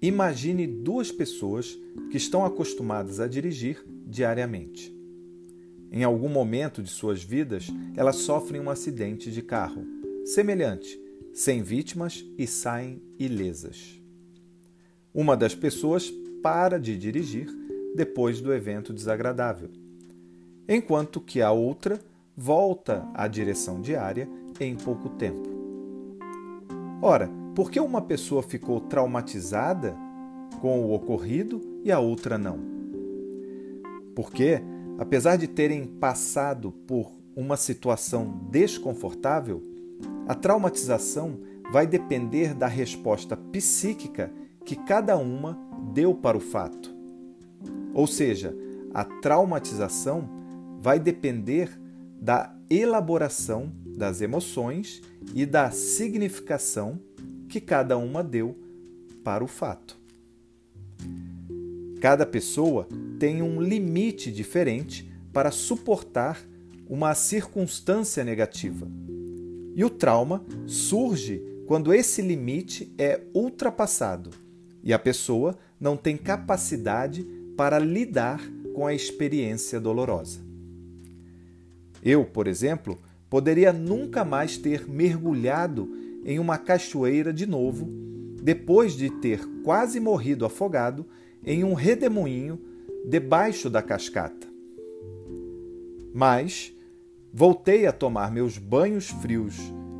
Imagine duas pessoas que estão acostumadas a dirigir diariamente. Em algum momento de suas vidas, elas sofrem um acidente de carro, semelhante, sem vítimas e saem ilesas. Uma das pessoas para de dirigir depois do evento desagradável, enquanto que a outra volta à direção diária em pouco tempo. Ora, por que uma pessoa ficou traumatizada com o ocorrido e a outra não? Porque, apesar de terem passado por uma situação desconfortável, a traumatização vai depender da resposta psíquica que cada uma deu para o fato. Ou seja, a traumatização vai depender da elaboração das emoções e da significação que cada uma deu para o fato. Cada pessoa tem um limite diferente para suportar uma circunstância negativa. E o trauma surge quando esse limite é ultrapassado e a pessoa não tem capacidade para lidar com a experiência dolorosa. Eu, por exemplo, poderia nunca mais ter mergulhado em uma cachoeira de novo, depois de ter quase morrido afogado em um redemoinho debaixo da cascata. Mas voltei a tomar meus banhos frios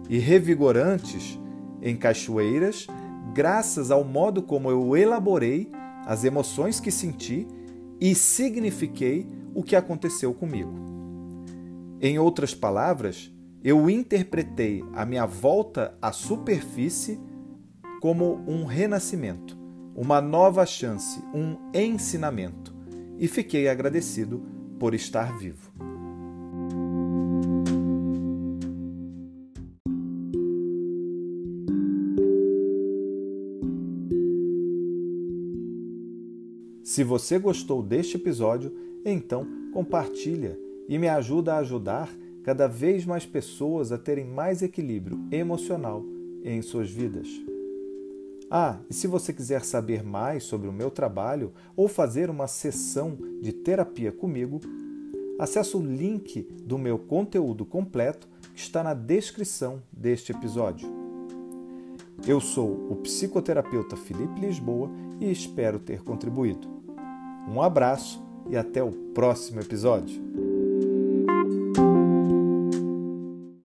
e revigorantes em cachoeiras graças ao modo como eu elaborei as emoções que senti e signifiquei o que aconteceu comigo. Em outras palavras, eu interpretei a minha volta à superfície como um renascimento, uma nova chance, um ensinamento, e fiquei agradecido por estar vivo. Se você gostou deste episódio, então compartilha e me ajuda a ajudar cada vez mais pessoas a terem mais equilíbrio emocional em suas vidas. Ah, e se você quiser saber mais sobre o meu trabalho ou fazer uma sessão de terapia comigo, acesse o link do meu conteúdo completo que está na descrição deste episódio. Eu sou o psicoterapeuta Felipe Lisboa e espero ter contribuído. Um abraço e até o próximo episódio.